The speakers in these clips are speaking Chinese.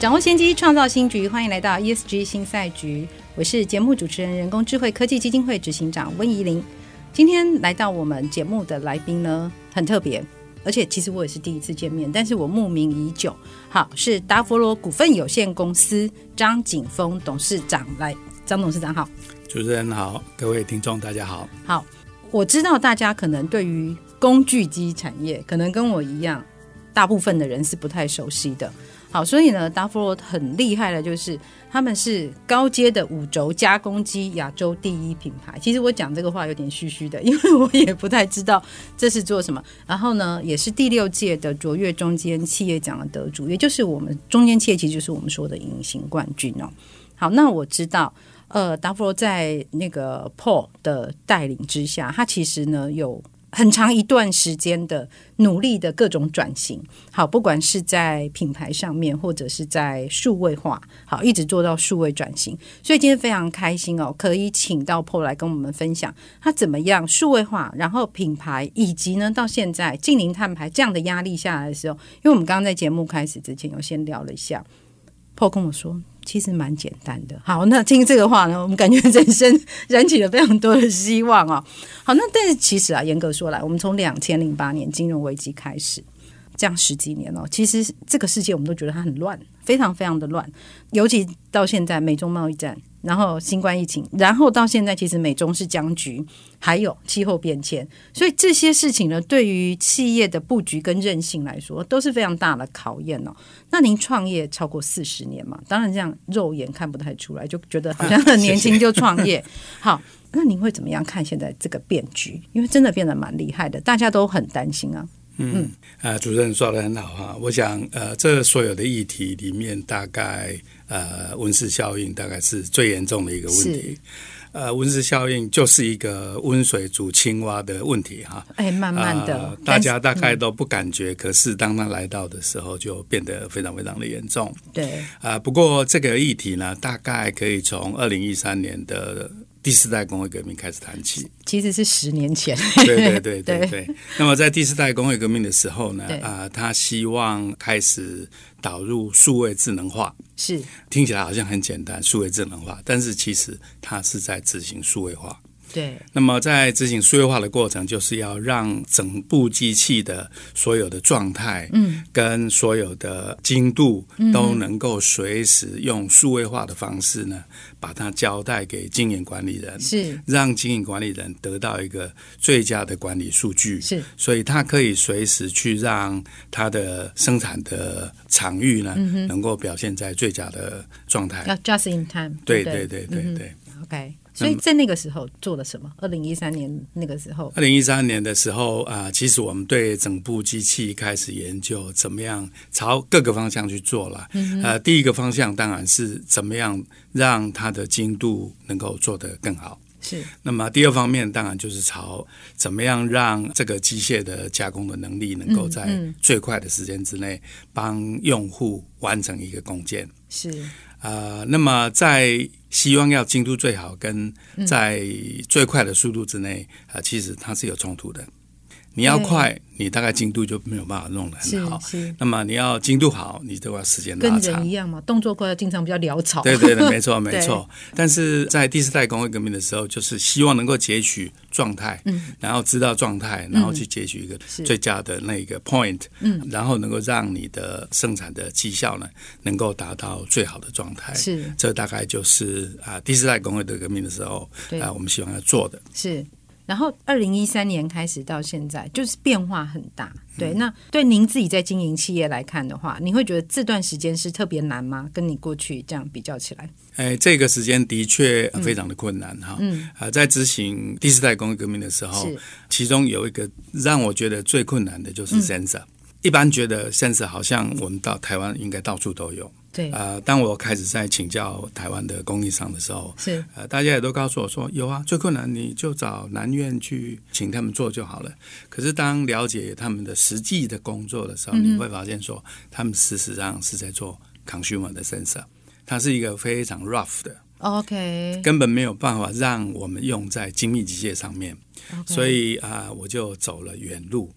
掌握先机，创造新局。欢迎来到 ESG 新赛局，我是节目主持人、人工智慧科技基金会执行长温怡玲。今天来到我们节目的来宾呢，很特别，而且其实我也是第一次见面，但是我慕名已久。好，是达佛罗股份有限公司张景峰董事长。来，张董事长好。主持人好，各位听众大家好。好，我知道大家可能对于工具机产业，可能跟我一样，大部分的人是不太熟悉的。好，所以呢，达佛罗很厉害的，就是他们是高阶的五轴加工机亚洲第一品牌。其实我讲这个话有点虚虚的，因为我也不太知道这是做什么。然后呢，也是第六届的卓越中间企业奖的得主，也就是我们中间企业，其实就是我们说的隐形冠军哦。好，那我知道，呃，达佛罗在那个 Paul 的带领之下，他其实呢有。很长一段时间的努力的各种转型，好，不管是在品牌上面，或者是在数位化，好，一直做到数位转型。所以今天非常开心哦，可以请到 Paul 来跟我们分享他怎么样数位化，然后品牌以及呢到现在近零碳排这样的压力下来的时候，因为我们刚刚在节目开始之前有先聊了一下，Paul 跟我说。其实蛮简单的。好，那听这个话呢，我们感觉人生 燃起了非常多的希望啊。好，那但是其实啊，严格说来，我们从两千零八年金融危机开始，这样十几年了，其实这个世界我们都觉得它很乱，非常非常的乱，尤其到现在美中贸易战。然后新冠疫情，然后到现在，其实美中是僵局，还有气候变迁，所以这些事情呢，对于企业的布局跟韧性来说，都是非常大的考验哦。那您创业超过四十年嘛，当然这样肉眼看不太出来，就觉得好像很年轻就创业。好，那您会怎么样看现在这个变局？因为真的变得蛮厉害的，大家都很担心啊。嗯，呃，主持人说的很好哈，我想呃，这所有的议题里面，大概呃，温室效应大概是最严重的一个问题。呃，温室效应就是一个温水煮青蛙的问题哈。哎，慢慢的，呃，大家大概都不感觉，嗯，可是当它来到的时候，就变得非常非常的严重。对，啊，呃，不过这个议题呢，大概可以从二零一三年的。第四代工业革命开始谈起，其实是十年前。对对对对 对。那么在第四代工业革命的时候呢，啊、呃，他希望开始导入数位智能化，是听起来好像很简单，数位智能化，但是其实它是在执行数位化。对，那么在执行数位化的过程，就是要让整部机器的所有的状态，嗯，跟所有的精度都能够随时用数位化的方式呢，把它交代给经营管理人，是。让经营管理人得到一个最佳的管理数据，是，所以他可以随时去让他的生产的场域呢，能够表现在最佳的状态，要 just in time，对对？对对对，对，OK。所以在那个时候做了什么？二零一三年那个时候，二零一三年的时候啊、呃，其实我们对整部机器开始研究，怎么样朝各个方向去做了。嗯、呃，第一个方向当然是怎么样让它的精度能够做得更好。是。那么第二方面当然就是朝怎么样让这个机械的加工的能力能够在最快的时间之内帮用户完成一个工件。是。啊、呃，那么在希望要精度最好，跟在最快的速度之内，啊、呃，其实它是有冲突的。你要快，你大概精度就没有办法弄得很好。那么你要精度好，你都要时间拉长。跟人一样嘛，动作快，经常比较潦草。对对对，没错没错。但是在第四代工业革命的时候，就是希望能够截取状态，嗯，然后知道状态，然后去截取一个最佳的那个 point，嗯，然后能够让你的生产的绩效呢，能够达到最好的状态。是，这大概就是啊，第四代工业的革命的时候，啊，我们希望要做的。是。然后，二零一三年开始到现在，就是变化很大。对，那对您自己在经营企业来看的话，你会觉得这段时间是特别难吗？跟你过去这样比较起来？哎，这个时间的确非常的困难哈。嗯，啊，在执行第四代工业革命的时候，其中有一个让我觉得最困难的就是 sensor。一般觉得 sensor 好像我们到台湾应该到处都有。对，呃，当我开始在请教台湾的供应商的时候，是呃，大家也都告诉我说有啊，最困难你就找南院去请他们做就好了。可是当了解他们的实际的工作的时候，嗯、你会发现说，他们事实上是在做 consumer 的 sensor，它是一个非常 rough 的，OK，根本没有办法让我们用在精密机械上面.所以啊、呃，我就走了远路。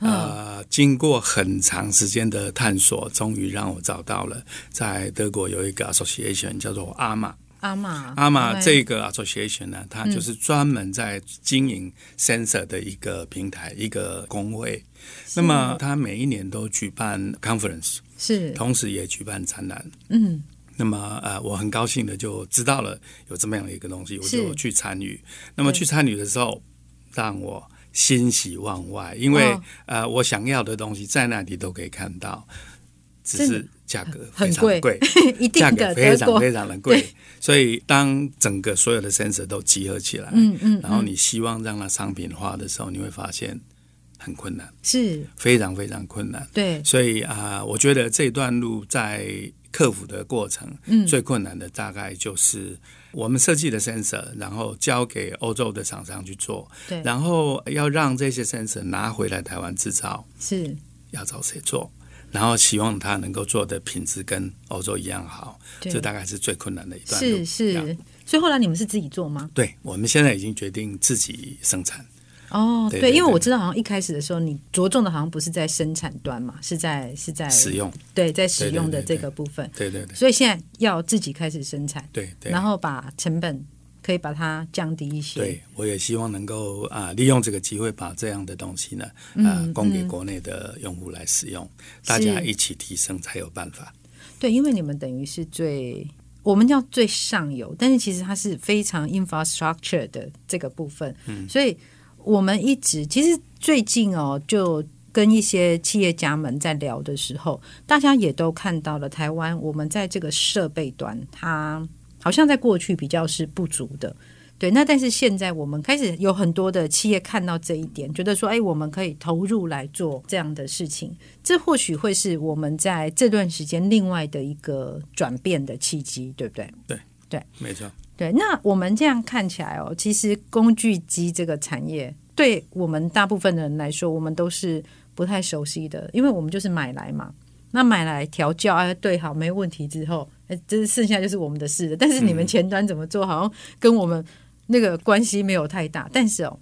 呃，经过很长时间的探索，终于让我找到了，在德国有一个 association 叫做阿玛。阿玛，阿玛这个 association 呢，它就是专门在经营 sensor 的一个平台，嗯、一个工会。那么，它每一年都举办 conference，是，同时也举办展览。嗯，那么呃，我很高兴的就知道了有这么样的一个东西，我就去参与。那么去参与的时候，让我。欣喜万外，因为、哦、呃，我想要的东西在那里都可以看到，只是价格非常贵，价格非常 非常的贵。所以当整个所有的 sensor 都集合起来，嗯嗯，然后你希望让它商品化的时候，你会发现很困难，是。非常非常困难。对，所以啊、呃，我觉得这段路在克服的过程，嗯，最困难的大概就是。我们设计的 sensor，然后交给欧洲的厂商去做，对，然后要让这些 sensor 拿回来台湾制造，是要找谁做？然后希望他能够做的品质跟欧洲一样好，这大概是最困难的一段路。是是，所以后来你们是自己做吗？对，我们现在已经决定自己生产。哦，对，因为我知道好像一开始的时候，你着重的好像不是在生产端嘛，是在是在使用，对，在使用的这个部分，对对对，对。所以现在要自己开始生产，对对，然后把成本可以把它降低一些。对，我也希望能够啊，利用这个机会把这样的东西呢，啊，供给国内的用户来使用，嗯，大家一起提升才有办法。对，因为你们等于是最我们叫最上游，但是其实它是非常 infrastructure 的这个部分，嗯，所以。我们一直其实最近哦，就跟一些企业家们在聊的时候，大家也都看到了台湾，我们在这个设备端，它好像在过去比较是不足的。对，那但是现在我们开始有很多的企业看到这一点，觉得说，哎，我们可以投入来做这样的事情，这或许会是我们在这段时间另外的一个转变的契机，对不对？对对，没错。对，那我们这样看起来哦，其实工具机这个产业，对我们大部分的人来说，我们都是不太熟悉的，因为我们就是买来嘛，那买来调教啊，对好没问题之后，哎，这剩下就是我们的事了。但是你们前端怎么做，好像跟我们那个关系没有太大。但是哦，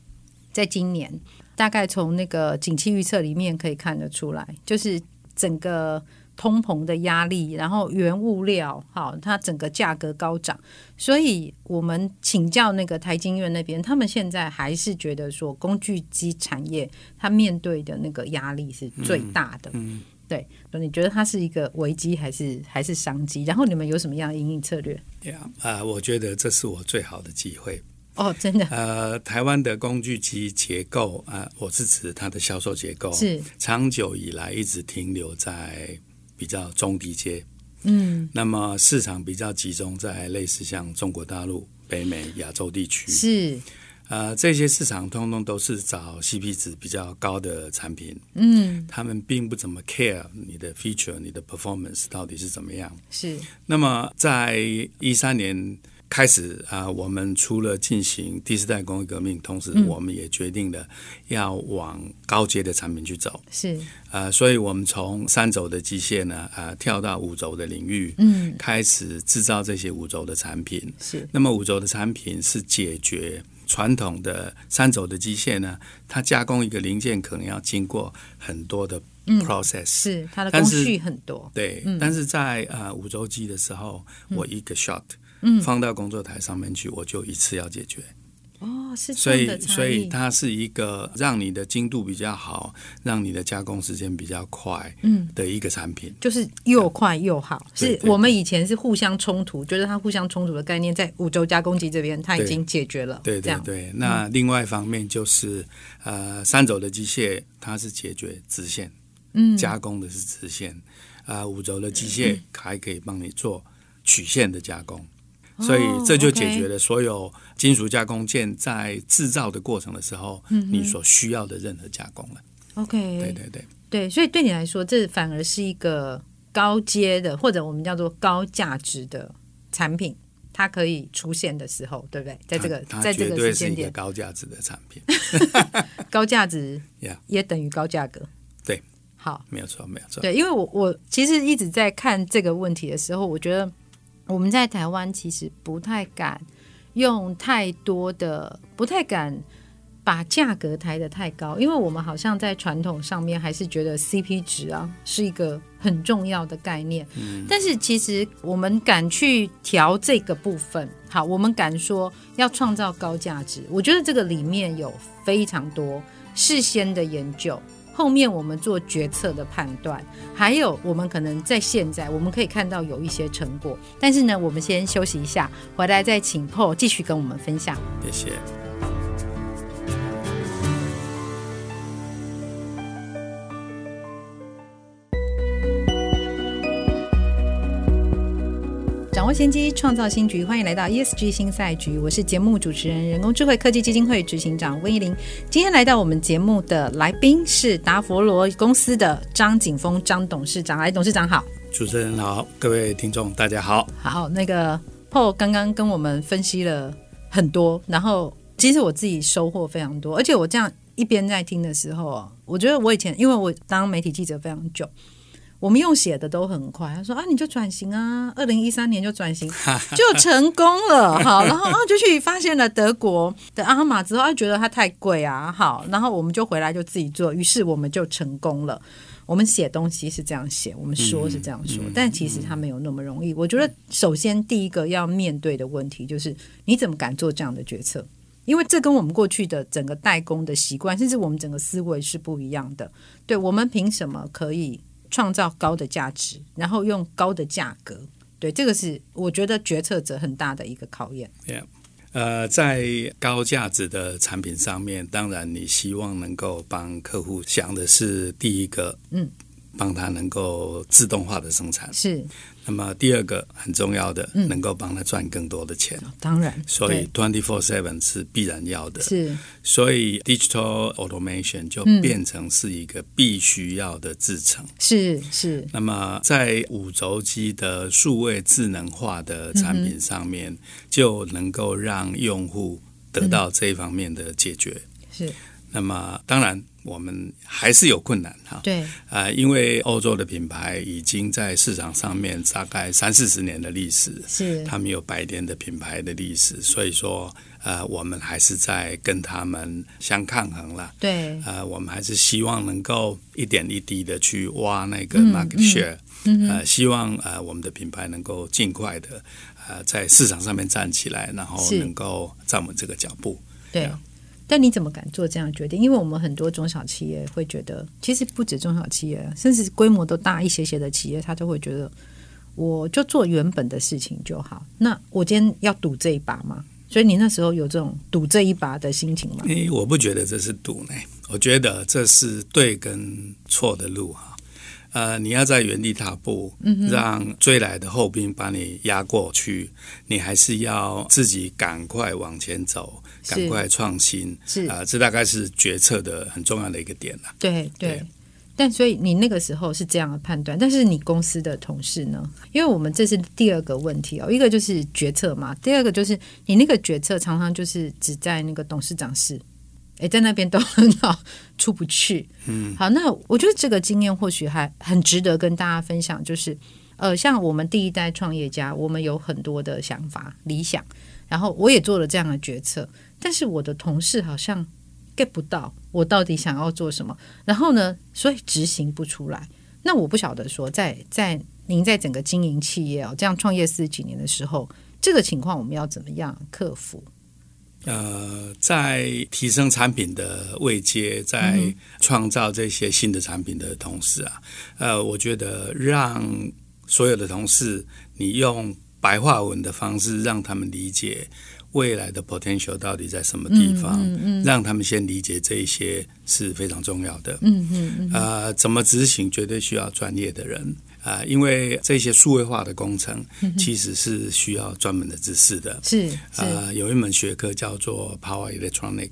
在今年，大概从那个景气预测里面可以看得出来，就是整个。通膨的压力，然后原物料，好，它整个价格高涨，所以我们请教那个台经院那边，他们现在还是觉得说，工具机产业它面对的那个压力是最大的。嗯，嗯对，你觉得它是一个危机还是还是商机？然后你们有什么样的营运策略？对啊，啊，我觉得这是我最好的机会。哦，真的。呃，台湾的工具机结构啊，我是指它的销售结构，是长久以来一直停留在。比较中低阶，嗯，那么市场比较集中在类似像中国大陆、北美、亚洲地区，是，呃，这些市场通通都是找 CP 值比较高的产品，嗯，他们并不怎么 care 你的 feature、你的 performance 到底是怎么样，是。那么在一三年。开始啊，我们除了进行第四代工业革命，同时我们也决定了要往高阶的产品去走。是啊，所以我们从三轴的机械呢，啊，跳到五轴的领域，嗯，开始制造这些五轴的产品。是，那么五轴的产品是解决传统的三轴的机械呢，它加工一个零件可能要经过很多的 process，嗯，是它的工序很多。对，嗯，但是在啊五轴机的时候，我一个 shot。嗯，放到工作台上面去，我就一次要解决。哦，是。所以，所以它是一个让你的精度比较好，让你的加工时间比较快，嗯，的一个产品，嗯，就是又快又好。是我们以前是互相冲突，觉得它互相冲突的概念，在五轴加工机这边，它已经解决了。对对对，对。那另外一方面就是，呃，三轴的机械它是解决直线，嗯，加工的是直线，啊，呃，五轴的机械还可以帮你做曲线的加工。所以这就解决了所有金属加工件在制造的过程的时候，你所需要的任何加工了。OK，对对对。对，所以对你来说，这反而是一个高阶的，或者我们叫做高价值的产品，它可以出现的时候，对不对？在这个在这个时间点，高价值的产品 高价值也等于高价格。对，好，没有错，没有错。对，因为我我其实一直在看这个问题的时候，我觉得我们在台湾其实不太敢用太多的，不太敢。把价格抬得太高，因为我们好像在传统上面还是觉得 CP 值啊是一个很重要的概念。嗯，但是其实我们敢去调这个部分，好，我们敢说要创造高价值，我觉得这个里面有非常多事先的研究，后面我们做决策的判断，还有我们可能在现在我们可以看到有一些成果。但是呢，我们先休息一下，回来再请 Paul 继续跟我们分享。谢谢。握先机，创造新局。欢迎来到 ESG 新赛局，我是节目主持人、人工智慧科技基金会执行长温怡玲。今天来到我们节目的来宾是达佛罗公司的张景峰张董事长。来，董事长好。主持人好，各位听众大家好。好，那个 Paul 刚刚跟我们分析了很多，然后其实我自己收获非常多，而且我这样一边在听的时候啊，我觉得我以前因为我当媒体记者非常久。我们用写的都很快，他说啊，你就转型啊，二零一三年就转型，就成功了，好，然后啊就去发现了德国的阿玛之后，他觉得它太贵啊，好，然后我们就回来就自己做，于是我们就成功了。我们写东西是这样写，我们说是这样说，嗯、但其实它没有那么容易。我觉得首先第一个要面对的问题就是，你怎么敢做这样的决策？因为这跟我们过去的整个代工的习惯，甚至我们整个思维是不一样的。对，我们凭什么可以？创造高的价值，然后用高的价格，对，这个是我觉得决策者很大的一个考验。Yeah. 呃，在高价值的产品上面，当然你希望能够帮客户想的是第一个，嗯。帮他能够自动化的生产是，那么第二个很重要的，嗯、能够帮他赚更多的钱。当然，所以 twenty four seven 是必然要的。是，所以 digital automation 就变成是一个必须要的制程。是是。那么在五轴机的数位智能化的产品上面，嗯、就能够让用户得到这一方面的解决。嗯、是。那么当然。我们还是有困难哈，对，啊、呃，因为欧洲的品牌已经在市场上面大概三四十年的历史，是，他们有百年的品牌的历史，所以说，呃，我们还是在跟他们相抗衡了，对，呃，我们还是希望能够一点一滴的去挖那个 market share，嗯，嗯，呃，希望呃我们的品牌能够尽快的呃在市场上面站起来，然后能够站稳这个脚步，对。但你怎么敢做这样决定？因为我们很多中小企业会觉得，其实不止中小企业，甚至规模都大一些些的企业，他就会觉得，我就做原本的事情就好。那我今天要赌这一把吗？所以你那时候有这种赌这一把的心情吗？诶，我不觉得这是赌呢，我觉得这是对跟错的路哈。呃，你要在原地踏步，嗯让追来的后兵把你压过去，你还是要自己赶快往前走，赶快创新。是啊、呃，这大概是决策的很重要的一个点了。对对，对但所以你那个时候是这样的判断，但是你公司的同事呢？因为我们这是第二个问题哦，一个就是决策嘛，第二个就是你那个决策常常就是只在那个董事长室。哎，在那边都很好，出不去。嗯，好，那我觉得这个经验或许还很值得跟大家分享。就是，呃，像我们第一代创业家，我们有很多的想法、理想，然后我也做了这样的决策，但是我的同事好像 get 不到我到底想要做什么，然后呢，所以执行不出来。那我不晓得说，在在您在整个经营企业哦，这样创业四十几年的时候，这个情况我们要怎么样克服？呃，在提升产品的位阶，在创造这些新的产品的同时啊，呃，我觉得让所有的同事，你用白话文的方式让他们理解未来的 potential 到底在什么地方，嗯嗯嗯、让他们先理解这一些是非常重要的。嗯嗯嗯。呃，怎么执行，绝对需要专业的人。啊，因为这些数位化的工程其实是需要专门的知识的。是，啊，有一门学科叫做 Power Electronic。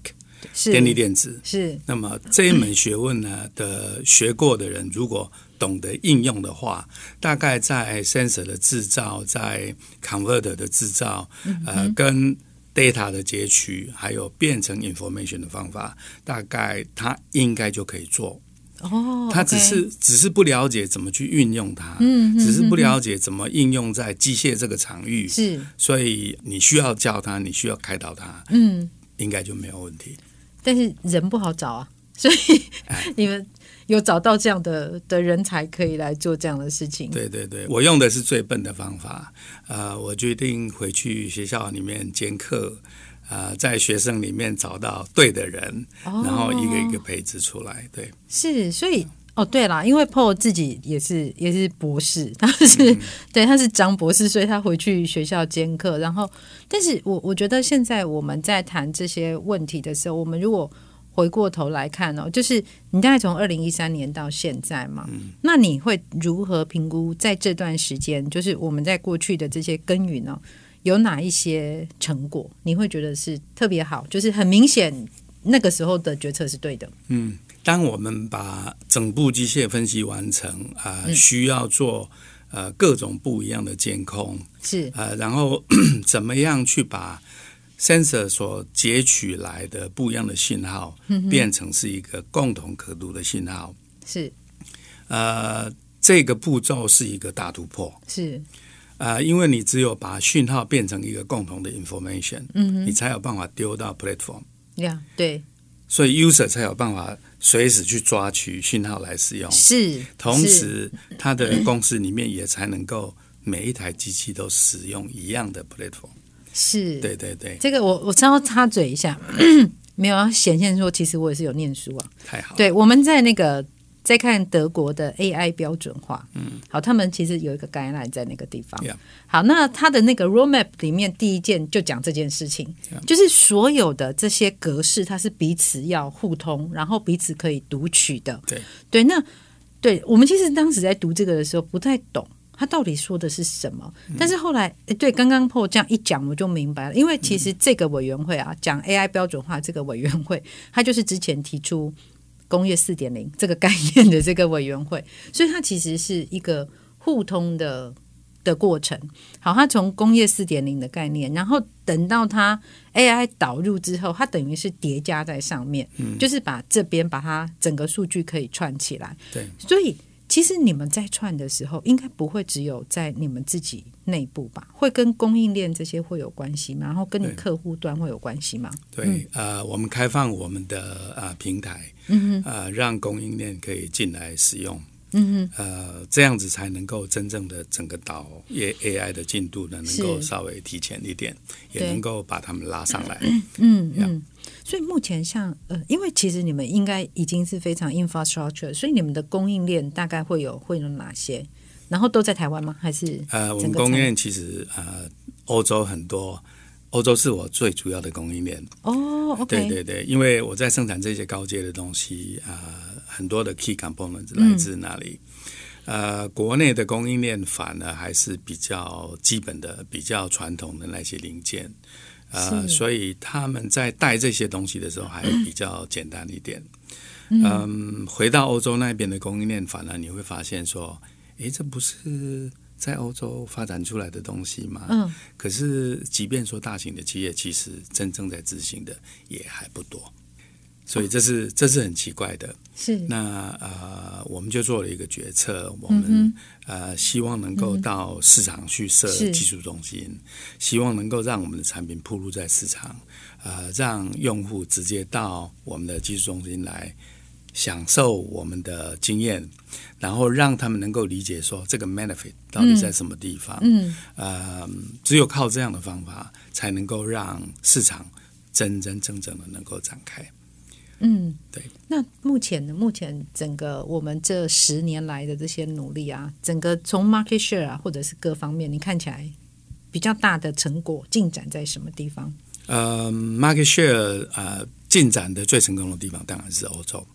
电力电子是。那么这一门学问呢的学过的人，如果懂得应用的话，大概在 sensor 的制造，在 converter 的制造，呃，跟 data 的截取，还有变成 information 的方法，大概他应该就可以做。哦，他只是只是不了解怎么去运用它，嗯，只是不了解怎么应用在机械这个场域，是，所以你需要教他，你需要开导他，嗯，应该就没有问题。但是人不好找啊，所以 你们有找到这样的的人才可以来做这样的事情。对对对，我用的是最笨的方法，呃，我决定回去学校里面兼课。呃，在学生里面找到对的人，哦、然后一个一个培植出来。对，是，所以哦，对啦，因为 Paul 自己也是也是博士，他是、嗯、对他是张博士，所以他回去学校兼课。然后，但是我我觉得现在我们在谈这些问题的时候，我们如果回过头来看哦，就是你大概从二零一三年到现在嘛，嗯、那你会如何评估在这段时间，就是我们在过去的这些耕耘呢？有哪一些成果你会觉得是特别好？就是很明显那个时候的决策是对的。嗯，当我们把整部机械分析完成啊、呃，需要做呃各种不一样的监控是呃，然后 怎么样去把 sensor 所截取来的不一样的信号变成是一个共同可读的信号是呃，这个步骤是一个大突破是。啊、呃，因为你只有把讯号变成一个共同的 information，嗯，你才有办法丢到 platform，呀，对，所以 user 才有办法随时去抓取讯号来使用，是，同时他的公司里面也才能够每一台机器都使用一样的 platform，是，对对对，这个我我稍微插嘴一下，没有要显现说其实我也是有念书啊，太好了，对，我们在那个。再看德国的 AI 标准化，嗯，好，他们其实有一个概念在那个地方。好，那他的那个 roadmap 里面第一件就讲这件事情.就是所有的这些格式它是彼此要互通，然后彼此可以读取的。对对，那对我们其实当时在读这个的时候不太懂，他到底说的是什么。嗯、但是后来，对，刚刚 Paul 这样一讲，我就明白了，因为其实这个委员会啊，讲 AI 标准化这个委员会，他就是之前提出。工业四点零这个概念的这个委员会，所以它其实是一个互通的的过程。好，它从工业四点零的概念，然后等到它 AI 导入之后，它等于是叠加在上面，嗯，就是把这边把它整个数据可以串起来。对，所以。其实你们在串的时候，应该不会只有在你们自己内部吧？会跟供应链这些会有关系吗？然后跟你客户端会有关系吗？对，嗯、呃，我们开放我们的呃平台，嗯哼，呃，让供应链可以进来使用，嗯哼，呃，这样子才能够真正的整个导 AI 的进度呢，能够稍微提前一点，也能够把他们拉上来，嗯嗯。嗯所以目前像呃，因为其实你们应该已经是非常 infrastructure，所以你们的供应链大概会有会有哪些？然后都在台湾吗？还是呃，我们供应链其实呃，欧洲很多，欧洲是我最主要的供应链。哦对对对，因为我在生产这些高阶的东西啊、呃，很多的 key components 来自那里。嗯、呃，国内的供应链反而还是比较基本的、比较传统的那些零件。呃，所以他们在带这些东西的时候还比较简单一点。嗯，嗯，回到欧洲那边的供应链，反而你会发现说，诶，这不是在欧洲发展出来的东西吗？嗯。可是，即便说大型的企业，其实真正在执行的也还不多。所以这是这是很奇怪的，是。那呃，我们就做了一个决策，我们、嗯、呃希望能够到市场去设技术中心，希望能够让我们的产品铺路在市场，呃，让用户直接到我们的技术中心来享受我们的经验，然后让他们能够理解说这个 benefit 到底在什么地方，嗯，呃，只有靠这样的方法，才能够让市场真真正正的能够展开。嗯，对。那目前呢？目前整个我们这十年来的这些努力啊，整个从 market share 啊，或者是各方面，你看起来比较大的成果进展在什么地方？呃，market share 呃，进展的最成功的地方当然是欧洲。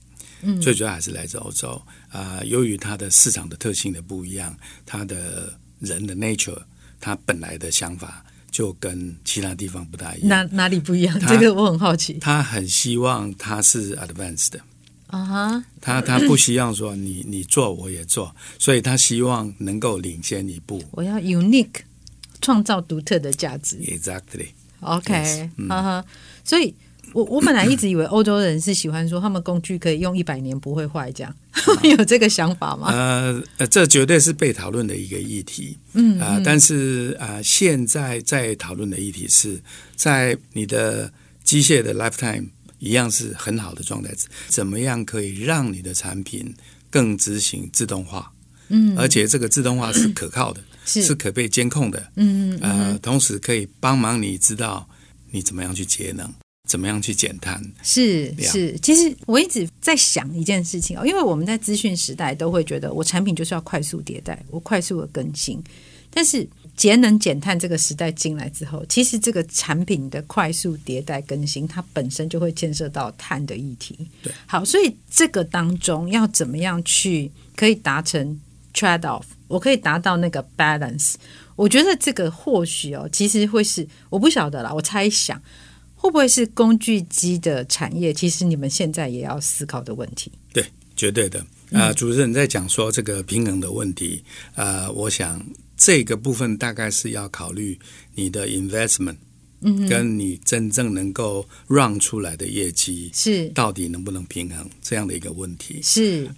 嗯，最主要还是来自欧洲啊，呃，由于它的市场的特性的不一样，它的人的 nature，它本来的想法就跟其他地方不大一样。哪哪里不一样？这个我很好奇。他很希望他是 advanced 的啊哈、uh，huh. 他他不希望说你你做我也做，所以他希望能够领先一步。我要 unique，创造独特的价值。Exactly。OK，哈哈，所以。我我本来一直以为欧洲人是喜欢说他们工具可以用一百年不会坏，这样、啊、有这个想法吗？呃呃，这绝对是被讨论的一个议题。嗯啊、呃，但是啊、呃，现在在讨论的议题是在你的机械的 lifetime 一样是很好的状态，怎么样可以让你的产品更执行自动化？嗯，而且这个自动化是可靠的，是，是可被监控的。嗯嗯呃，同时可以帮忙你知道你怎么样去节能。怎么样去减碳？是是，其实我一直在想一件事情哦，因为我们在资讯时代都会觉得我产品就是要快速迭代，我快速的更新。但是节能减碳这个时代进来之后，其实这个产品的快速迭代更新，它本身就会牵涉到碳的议题。对，好，所以这个当中要怎么样去可以达成 trade off，我可以达到那个 balance。我觉得这个或许哦，其实会是我不晓得啦，我猜想。会不会是工具机的产业？其实你们现在也要思考的问题。对，绝对的。啊、呃，主持人在讲说这个平衡的问题。呃，我想这个部分大概是要考虑你的 investment，嗯，跟你真正能够 run 出来的业绩是到底能不能平衡这样的一个问题。是，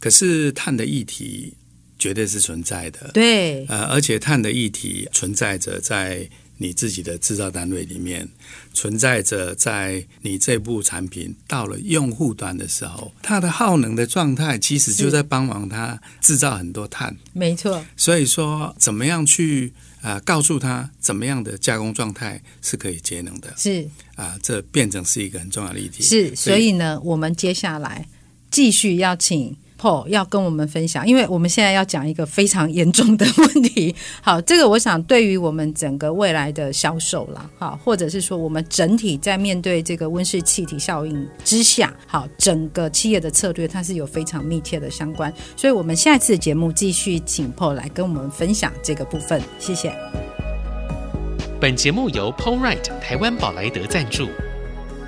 可是碳的议题绝对是存在的。对，呃，而且碳的议题存在着在。你自己的制造单位里面存在着，在你这部产品到了用户端的时候，它的耗能的状态其实就在帮忙它制造很多碳。没错。所以说，怎么样去啊、呃、告诉他怎么样的加工状态是可以节能的？是啊、呃，这变成是一个很重要的议题。是，所以呢，我们接下来继续邀请。要跟我们分享，因为我们现在要讲一个非常严重的问题。好，这个我想对于我们整个未来的销售啦，好，或者是说我们整体在面对这个温室气体效应之下，好，整个企业的策略它是有非常密切的相关。所以，我们下一次节目继续请 Paul 来跟我们分享这个部分。谢谢。本节目由 PoleRite 台湾宝莱德赞助。